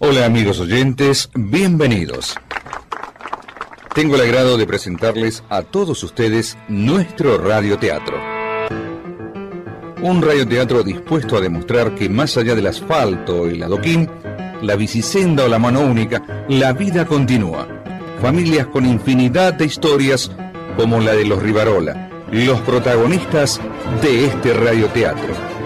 Hola amigos oyentes, bienvenidos. Tengo el agrado de presentarles a todos ustedes nuestro radioteatro. Un radioteatro dispuesto a demostrar que más allá del asfalto y el adoquín, la bicisenda o la mano única, la vida continúa. Familias con infinidad de historias como la de los Rivarola, los protagonistas de este radioteatro.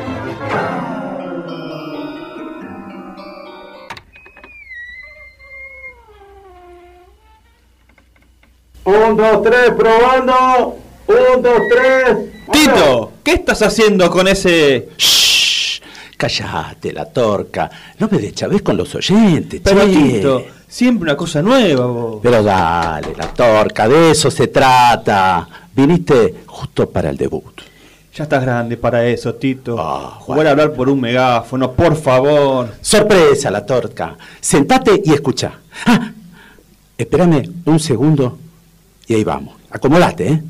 Un, dos, tres, probando. Un, dos, tres. Tito, ¿qué estás haciendo con ese... Shh, callate, la torca. No me deschaves con los oyentes, Pero che. Tito, siempre una cosa nueva vos. Pero dale, la torca, de eso se trata. Viniste justo para el debut. Ya estás grande para eso, Tito. Jugar Juan. a hablar por un megáfono, por favor. Sorpresa, la torca. Sentate y escucha. Ah, espérame un segundo y ahí vamos. Acomodate, ¿eh?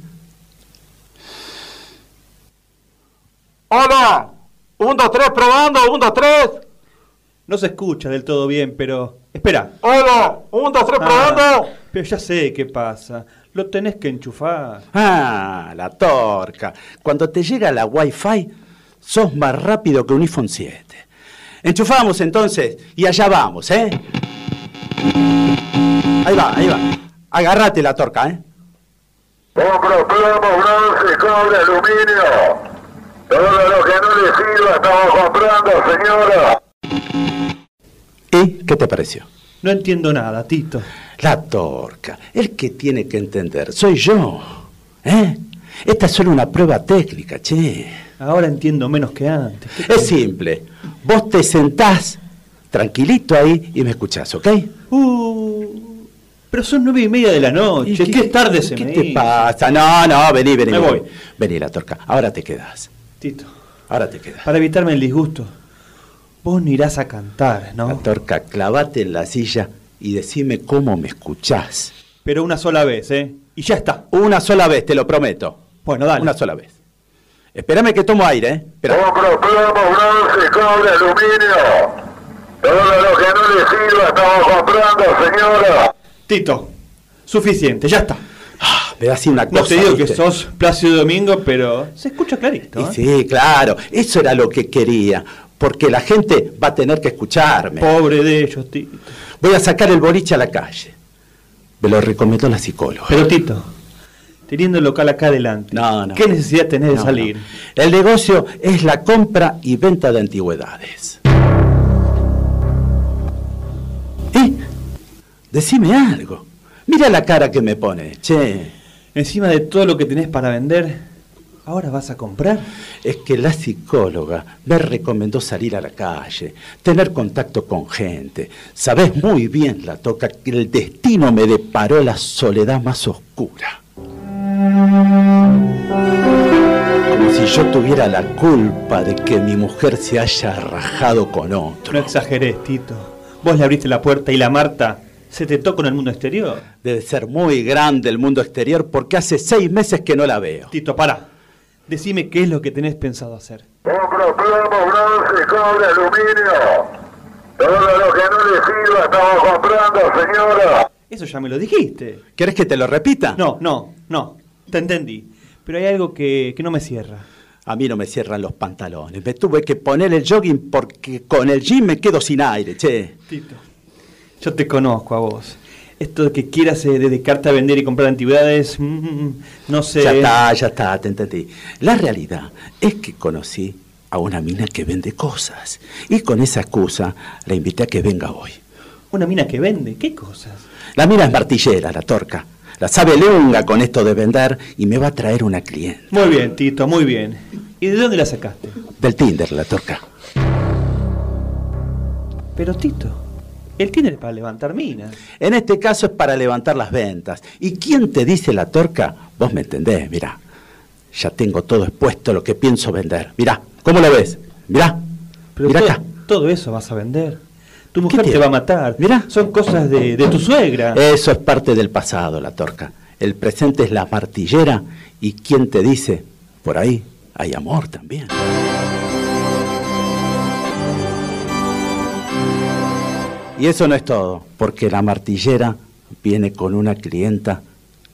Hola. Un, dos, tres, probando. Un, dos, tres. No se escucha del todo bien, pero... Espera. Hola. Un, dos, tres, Ah, probando. pero ya sé qué pasa. Lo tenés que enchufar. Ah, la torca. Cuando te llega la Wi-Fi, sos más rápido que un iPhone 7. Enchufamos entonces y allá vamos, ¿eh? Ahí va, ahí va. Agárrate la torca, ¿eh? Compro plomo, bronce, cobre, aluminio. Todo lo que no le sirva estamos comprando, señora. ¿Y qué te pareció? No entiendo nada, Tito. La torca. El que tiene que entender soy yo. ¿Eh? Esta es solo una prueba técnica, che. Ahora entiendo menos que antes. ¿Qué- Es simple. Vos te sentás tranquilito ahí y me escuchás, ¿ok? Uh, pero son nueve y media de la noche. ¿Y ¿Qué, tarde se ¿Qué me te hizo. pasa? No, no, vení, vení. Me voy. Vení, la torca. Ahora te quedas. Tito, Ahora te quedas. para evitarme el disgusto, vos no irás a cantar, La ¿no? torca, clavate en la silla y decime cómo me escuchás. Pero una sola vez, ¿eh? Y ya está. Una sola vez, te lo prometo. Bueno, dale. Una sola vez. Espérame que tomo aire, ¿eh? Espera. Compro plomo, bronce, cobre, aluminio. Todo lo que no le sirva estamos comprando, señora. Tito, suficiente, ya está. Ah, me da así una cosa. No te digo que ¿viste? sos Plácido Domingo, pero se escucha clarito. ¿eh? sí, claro. Eso era lo que quería. Porque la gente va a tener que escucharme. Pobre de ellos, Tito. Voy a sacar el boliche a la calle. Me lo recomendó la psicóloga. Pero Tito, teniendo el local acá adelante, No, no. ¿qué necesidad tenés de salir? no. El negocio es la compra y venta de antigüedades. Decime algo. Mira la cara que me pone. Che, Encima de todo lo que tenés para vender, ¿ahora vas a comprar? es que la psicóloga me recomendó salir a la calle, tener contacto con gente. Sabes muy bien, la toca, que el destino me deparó la soledad más oscura. Como si yo tuviera la culpa de que mi mujer se haya rajado con No otro. exageres, Tito. Vos le abriste la puerta y la Marta se te tocó en el mundo exterior. Debe ser muy grande el mundo exterior porque hace seis meses que no la veo. Tito, para. Decime qué es lo que tenés pensado hacer. Compro plomo, bronce, cobre, aluminio. Todo lo que no le sirva estamos comprando, señora. Eso ya me lo dijiste. ¿Querés que te lo repita? No, no, no. Te entendí. Pero hay algo que, que no me cierra. A mí no me cierran los pantalones. Me tuve que poner el jogging porque con el jean me quedo sin aire, che. Tito, yo te conozco a vos. Esto de que quieras eh, dedicarte a vender y comprar antigüedades, mm, no sé. Ya está, ya está, te entendí. La realidad es que conocí a una mina que vende cosas. Y con esa excusa la invité a que venga hoy. Una mina que vende, ¿qué cosas? La mina es martillera, la torca. La sabe lunga con esto de vender y me va a traer una cliente. Muy bien, Tito, muy bien. ¿Y de dónde la sacaste? Del Tinder, la torca. Pero Tito, el Tinder es para levantar minas. En este caso es para levantar las ventas. ¿Y quién te dice la torca? Vos me entendés, mirá. Ya tengo todo expuesto lo que pienso vender. Mirá, ¿cómo lo ves? Mirá, Pero mirá to- acá. todo eso vas a vender. Tu ¿Qué mujer te tiene? va a matar. Mirá. Son cosas de, de tu suegra. Eso es parte del pasado, la torca. El presente es la martillera y quién te dice, por ahí hay amor también. Y eso no es todo, porque la martillera viene con una clienta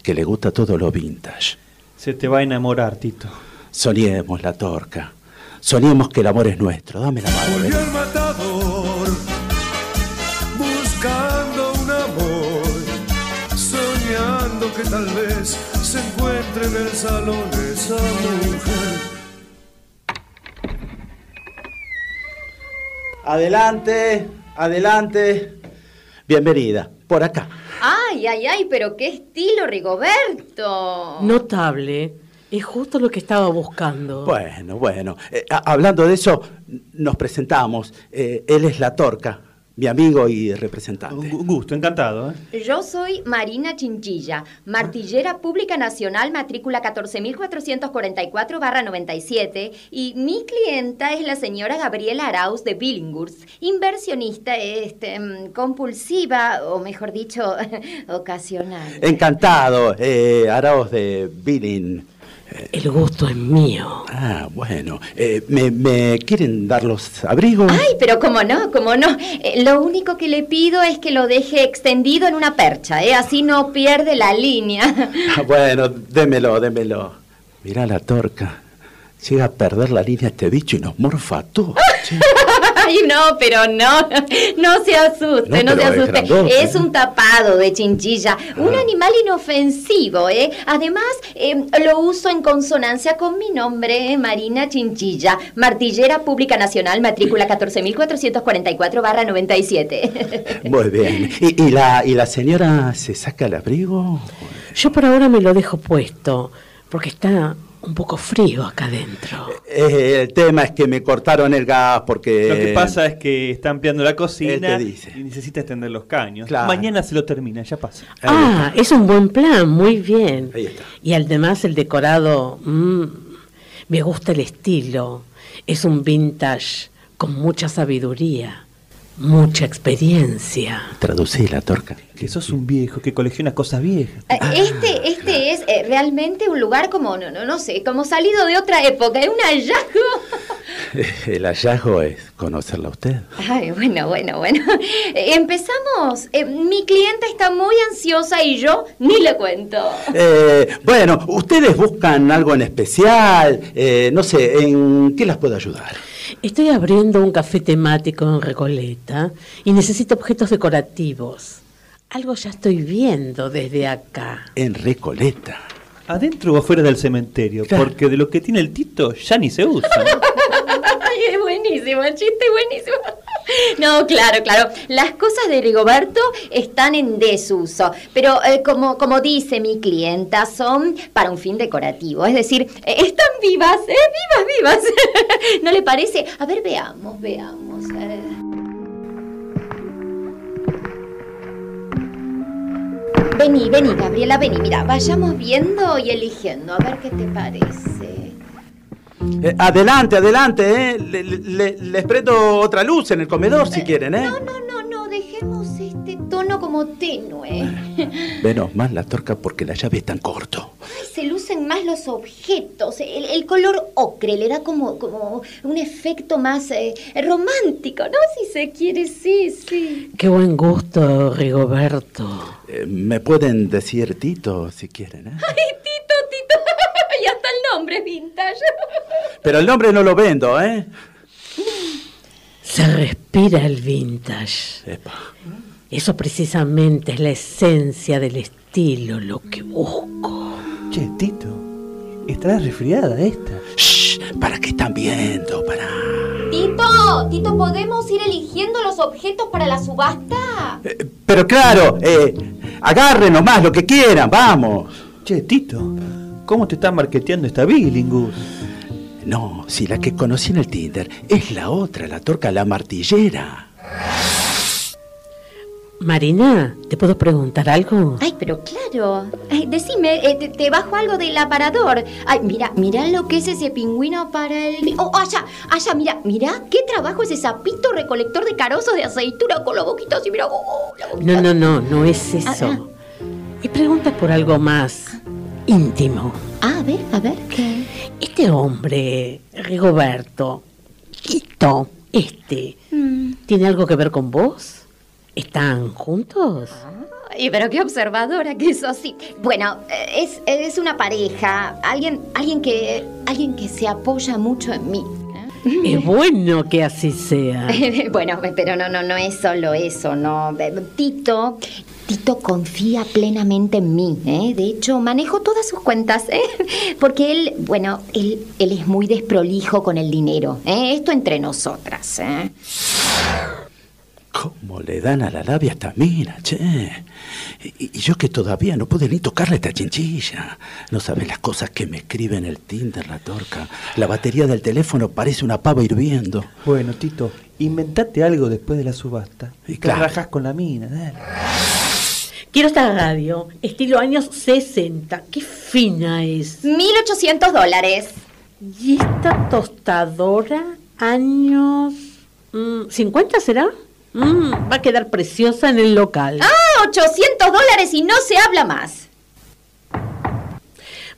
que le gusta todo lo vintage. Se te va a enamorar, Tito. Soñemos la torca. Soñemos que el amor es nuestro. Dame la mano. Volvió el matador buscando un amor, soñando que tal vez se encuentre en el salón esa mujer. Adelante, adelante. Bienvenida. Por acá. Ay, ay, ay, pero qué estilo, Rigoberto. Notable. Es justo lo que estaba buscando. Bueno, bueno. Eh, hablando de eso, nos presentamos. Eh, él es la torca, mi amigo y representante. Un gusto, encantado. ¿eh? Yo soy Marina Chinchilla, martillera pública nacional, matrícula 14.444-97, y mi clienta es la señora Gabriela Arauz de Billinghurst, inversionista este, mm, compulsiva, o mejor dicho, ocasional. Encantado, eh, Araos de Billing. El gusto es mío. Ah, bueno. Eh, ¿me, me quieren dar los abrigos? Ay, pero cómo no, cómo no. Eh, lo único que le pido es que lo deje extendido en una percha, ¿eh? Así no pierde la línea. Ah, bueno, démelo, démelo. Mirá la torca. Llega a perder la línea este bicho y nos morfa a todos. che. Ay, no, pero no, no se asuste, No, no, se es asuste. Es un tapado de chinchilla, un animal inofensivo, ¿eh? Además, eh, lo uso en consonancia con mi nombre, ¿eh? Marina Chinchilla, martillera pública nacional, matrícula 14.444-97. Muy bien. ¿Y, y la, ¿Y la señora se saca el abrigo? Yo por ahora me lo dejo puesto, porque está un poco frío acá adentro. Eh, el tema es que me cortaron el gas porque... Lo que pasa es que está ampliando la Él cocina te dice. y necesita extender los caños. Claro. Mañana se lo termina, ya pasa. Ah, es un buen plan, muy bien. Ahí está. Y además el decorado, mm, me gusta el estilo. Es un vintage con mucha sabiduría, mucha experiencia. Traducí la torca. Que sos un viejo que colecciona cosas viejas. Eh, Este, este es eh, realmente un lugar como, no, no, no sé, como salido de otra época, es un hallazgo. El hallazgo es conocerla a usted. Ay, bueno, bueno, bueno. Empezamos. Eh, mi clienta está muy ansiosa y yo ni le cuento. Eh, bueno, ustedes buscan algo en especial, eh, no sé, ¿en qué las puedo ayudar? Estoy abriendo un café temático en Recoleta y necesito objetos decorativos. Algo ya estoy viendo desde acá. En Recoleta. Adentro o afuera del cementerio, Claro. porque de lo que tiene el Tito ya ni se usa. Ay, es buenísimo, el chiste es buenísimo. No, claro, claro. Las cosas de Rigoberto están en desuso, pero eh, como, como dice mi clienta, son para un fin decorativo. Es decir, eh, están vivas, ¿eh? Vivas, vivas. ¿No le parece? A ver, veamos, veamos. Vení, vení, Gabriela, vení. Mira, vayamos viendo y eligiendo. A ver qué te parece. Eh, adelante, adelante, ¿eh? Le- le- le- les prendo otra luz en el comedor si quieren, ¿eh? No, no, no, tono como tenue. Menos mal la torca porque la llave es tan corto. Ay, se lucen más los objetos. El, el color ocre le da como, como un efecto más eh, romántico, ¿no? Si se quiere, sí, sí. Qué buen gusto, Rigoberto. Eh, Me pueden decir Tito si quieren, ¿eh? Ay, Tito, Tito. Y hasta el nombre es vintage. Pero el nombre no lo vendo, ¿eh? Se respira el vintage. Epa. Eso precisamente es la esencia del estilo, lo que busco. che, Tito, estará resfriada esta. Shh, ¿para qué están viendo? Para. Tito, Tito, ¿podemos ir eligiendo los objetos para la subasta? Eh, pero claro, eh, agarren nomás lo que quieran, vamos. Che, Tito, ¿cómo te está marketeando esta Billingus? No, si la que conocí en el Tinder es la otra, la torca, la martillera. Marina, ¿te puedo preguntar algo? Ay, pero claro. Ay, decime, eh, te, te bajo algo del aparador. Ay, mira, mira lo que es ese pingüino para el... Oh, allá, allá, mira, mira qué trabajo ese sapito recolector de carozos de aceituna con la boquita así, mira. oh, oh, la boquita. No, no, no, no es Ah, eso. Y pregunta por algo más íntimo. Ah, a ver, a ver, ¿qué? Este hombre, Rigoberto, Tito, este, Mm. ¿tiene algo que ver con vos? ¿Están juntos? Y pero qué observadora que eso sí. Bueno, eh, es, es una pareja, alguien, alguien que, alguien que se apoya mucho en mí. ¿eh? Es bueno que así sea. bueno, pero no, no, no es solo eso, no. Eh, Tito, Tito confía plenamente en mí, ¿eh? De hecho, manejo todas sus cuentas, ¿eh? Porque él, bueno, él, él es muy desprolijo con el dinero, ¿eh? Esto entre nosotras, ¿eh? ¿Cómo le dan a la labia esta mina, che? Y, y yo que todavía no pude ni tocarle esta chinchilla. No sabes las cosas que me escribe en el Tinder la torca. La batería del teléfono parece una pava hirviendo. Bueno, Tito, inventate algo después de la subasta. Y Te claro. rajás con la mina, dale. Quiero esta radio, estilo años 60. Qué fina es. 1800 dólares. ¿Y esta tostadora? Años... mm, ¿50 será? Mm, va a quedar preciosa en el local. Ah, 800 dólares y no se habla más.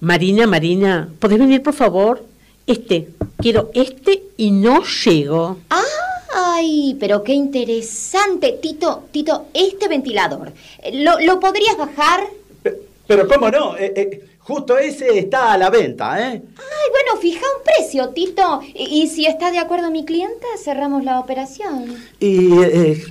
Marina, Marina, ¿podés venir por favor? Este, quiero este y no llego. Ay, pero qué interesante. Tito, Tito, este ventilador, ¿lo, lo podrías bajar? Pero cómo no, Eh, eh, justo ese está a la venta, ¿eh? Ay, bueno, fija un precio, Tito. Y, y si está de acuerdo mi clienta, cerramos la operación. Y, eh,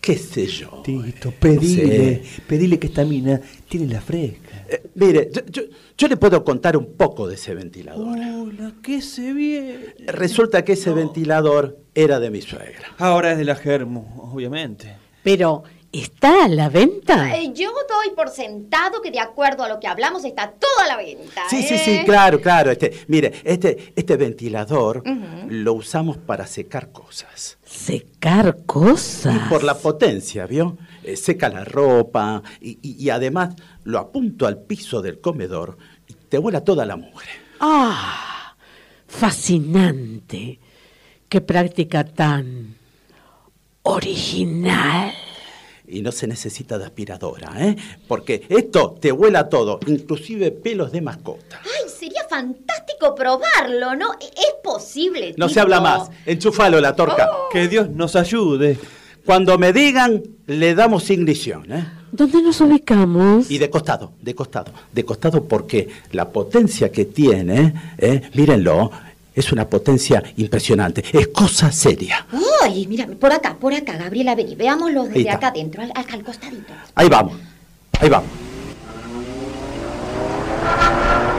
qué sé yo. Tito, pedile, pedile que esta mina tiene la fresca. Eh, mire, yo, yo- yo le puedo contar un poco de ese ventilador. Hola, que se viene. Resulta que ese ventilador era de mi suegra. Ahora es de la Germo, obviamente. Pero, ¿está a la venta? Eh, yo doy por sentado que de acuerdo a lo que hablamos está todo a la venta. Sí, sí, ¿eh? sí, claro, claro. Este, mire, este, este ventilador lo usamos para secar cosas. Secar cosas. Y por la potencia, ¿vio? Eh, seca la ropa y, y- y además lo apunto al piso del comedor y te vuela toda la mugre. Ah, fascinante. Qué práctica tan original. Y no se necesita de aspiradora, ¿eh? Porque esto te vuela todo, inclusive pelos de mascota. Ay, sería fantástico probarlo, ¿no? E- Es posible. No se habla más, enchufalo la torca. Que Dios nos ayude. Cuando me digan, le damos ignición, ¿eh? ¿Dónde nos ubicamos? Y de costado, de costado, de costado porque la potencia que tiene, ¿eh? mírenlo, es una potencia impresionante, es cosa seria. Ay, mira, por acá, por acá, Gabriela, vení, veámoslo desde acá adentro, al, acá al costadito. Ahí vamos, ahí vamos.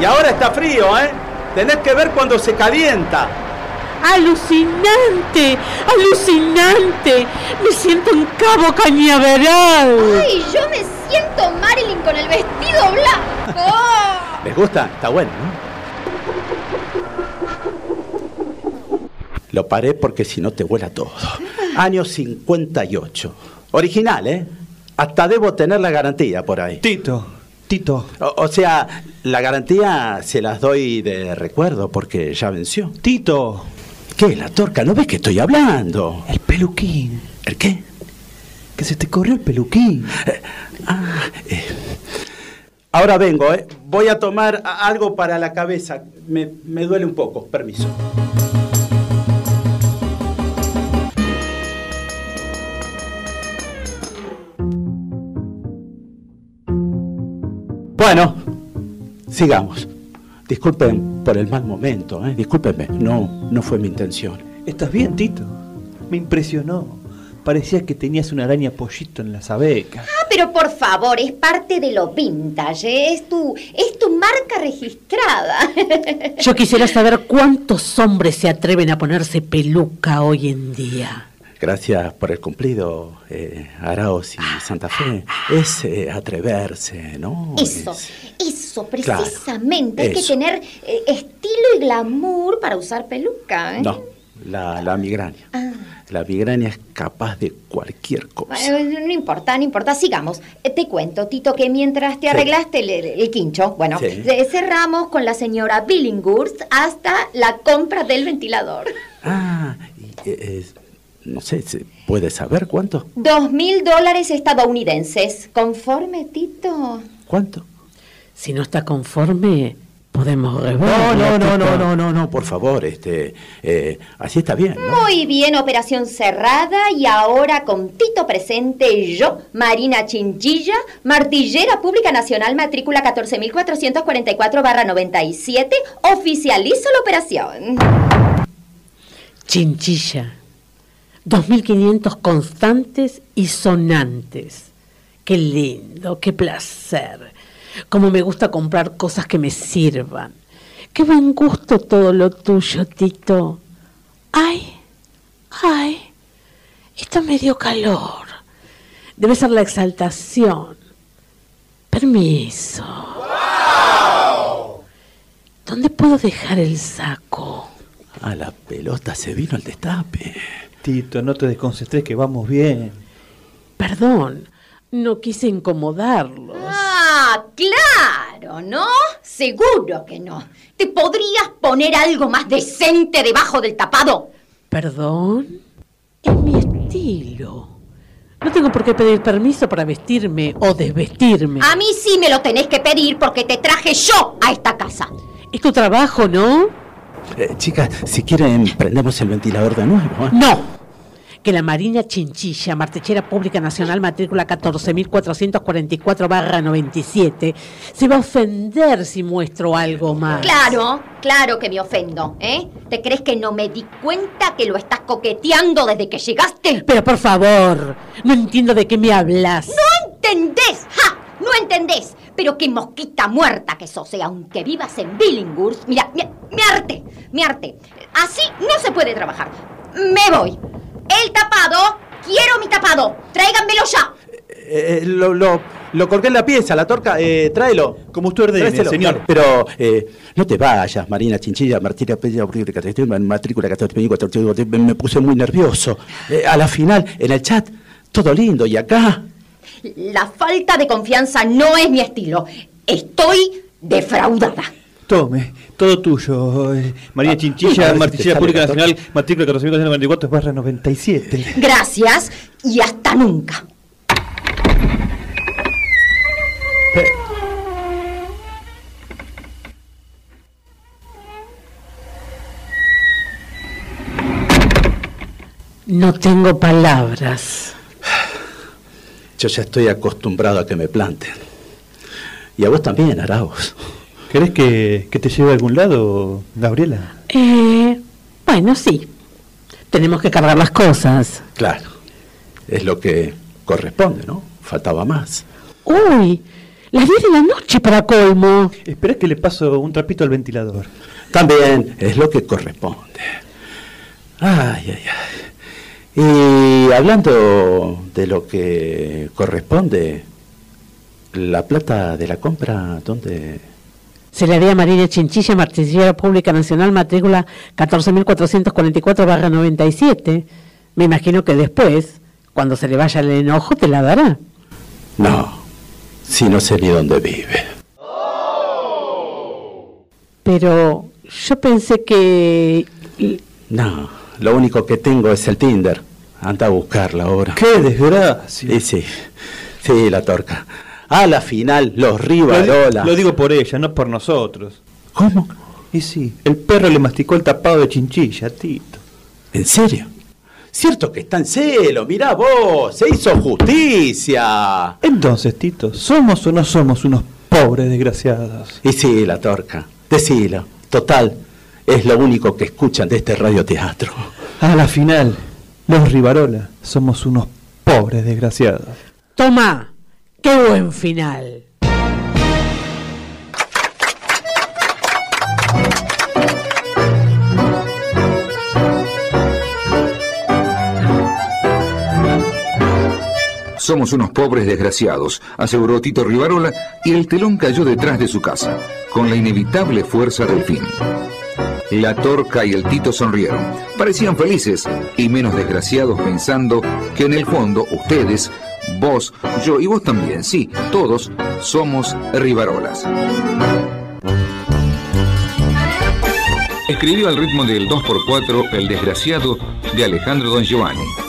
Y ahora está frío, ¿eh? Tenés que ver cuando se calienta. ¡Alucinante! ¡Alucinante! Me siento en Cabo Cañaveral. Ay, yo me siento Marilyn con el vestido blanco. ¡Oh! ¿Les gusta? Está bueno, ¿no? Lo paré porque si no te vuela todo. Año 58. Original, ¿eh? Hasta debo tener la garantía por ahí. Tito, Tito, O, o sea, la garantía se las doy de recuerdo porque ya venció. Tito. ¿Qué? La torca, ¿no ves que estoy hablando? El peluquín. ¿El qué? Que se te corrió el peluquín. Ah, eh. Ahora vengo, ¿eh? Voy a tomar algo para la cabeza. Me, me duele un poco. Permiso. Bueno, sigamos. Disculpen por el mal momento, ¿eh? Discúlpenme. No, no fue mi intención. ¿Estás bien, Tito? Me impresionó. Parecía que tenías una araña pollito en la sabeca. Ah, pero por favor, es parte de lo vintage, ¿eh? es tu, es tu marca registrada. Yo quisiera saber cuántos hombres se atreven a ponerse peluca hoy en día. Gracias por el cumplido, eh, Araos y Santa Fe. Es eh, atreverse, ¿no? Eso, Es- eso, Claro, precisamente. Hay que tener eh, estilo y glamour para usar peluca. ¿eh? No, la, la migraña. Ah. La migraña es capaz de cualquier cosa. No importa, no importa, sigamos. Te cuento, Tito, que mientras te arreglaste el, el- el quincho, bueno, Sí. cerramos con la señora Billinghurst hasta la compra del ventilador. Ah, y, es- no sé, ¿se ¿puede saber cuánto? Dos mil dólares estadounidenses. ¿Conforme, Tito? ¿Cuánto? Si no está conforme, Podemos rever. No, no, no, no, no, no, no, por favor, este, eh, así está bien, ¿no? Muy bien, operación cerrada y ahora con Tito presente yo, Marina Chinchilla, martillera pública nacional, matrícula 14.444-97, oficializo la operación. Chinchilla. 2.500 constantes y sonantes. Qué lindo, qué placer. Cómo me gusta comprar cosas que me sirvan. Qué buen gusto todo lo tuyo, Tito. Ay, ay, esto me dio calor. Debe ser la exaltación. Permiso. ¿Dónde puedo dejar el saco? A la pelota se vino el destape. Tito, no te desconcentres que vamos bien. Perdón, no quise incomodarlos. Ah, claro, ¿no? Seguro que no. ¿Te podrías poner algo más decente debajo del tapado? Perdón, es mi estilo. No tengo por qué pedir permiso para vestirme o desvestirme. A mí sí me lo tenés que pedir porque te traje yo a esta casa. Es tu trabajo, ¿no? Eh, chicas, si quieren, prendemos el ventilador de nuevo. ¿eh? No. Que la Marina Chinchilla, Martechera Pública Nacional, matrícula 14.444-97, se va a ofender si muestro algo más. Claro, claro que me ofendo, ¿eh? ¿Te crees que no me di cuenta que lo estás coqueteando desde que llegaste? Pero por favor, no entiendo de qué me hablas. ¡No entendés! ¡Ja! ¡No entendés! Pero qué mosquita muerta que sos, y aunque vivas en Billinghurst, mira, mira, mi arte, mi arte. Así no se puede trabajar. Me voy. El tapado, quiero mi tapado. Tráiganmelo ya. Eh, eh, lo, lo, lo colgué en la pieza, la torca, eh, tráelo. Como usted ordene, señor. Pero eh, no te vayas, Marina Chinchilla, Martina Peña, matrícula 14, me puse muy nervioso. Eh, a la final, en el chat, todo lindo, y acá... La falta de confianza no es mi estilo. Estoy defraudada. Tome, todo tuyo. eh, María Ah, Chinchilla, Martillera sale Pública Nacional, matrícula 14.444-97. Gracias y hasta nunca. No tengo palabras. Yo ya estoy acostumbrado a que me planten. Y a vos también, Arauz. ¿Querés que, que te lleve a algún lado, Gabriela? Eh, bueno, sí. Tenemos que cargar las cosas. Claro, es lo que corresponde, ¿no? Faltaba más. Uy, las 10 de la noche para colmo. Espera que le paso un trapito al ventilador. También es lo que corresponde. Ay, ay, ay. Y hablando de lo que corresponde, la plata de la compra, ¿dónde? Se le haría a Marina Chinchilla, Martillera Pública Nacional, matrícula 14.444-97. Me imagino que después, cuando se le vaya el enojo, te la dará. No, si no sé ni dónde vive. Pero yo pensé que... No, lo único que tengo es el Tinder. Anda a buscarla ahora. ¡Qué desgracia! Sí, sí, sí, la torca. A la final, los Lo, Rivarola. lo digo por ella, no por nosotros. ¿Cómo? Y sí, el perro le masticó el tapado de chinchilla, Tito. ¿En serio? Cierto que está en celo, mirá vos, se hizo justicia. Entonces, Tito, ¿somos o no somos unos pobres desgraciados? Y sí, la torca, decilo. Total, es lo único que escuchan de este radioteatro. A la final, los Rivarola somos unos pobres desgraciados. Toma, qué buen final. Somos unos pobres desgraciados, aseguró Tito Rivarola, y el telón cayó detrás de su casa, con la inevitable fuerza del fin. La Torca y el Tito sonrieron. Parecían felices y menos desgraciados pensando que en el fondo ustedes, vos, yo y vos también, sí, todos somos Rivarolas. Escribió al ritmo del 2x4 El desgraciado de Alejandro Don Giovanni.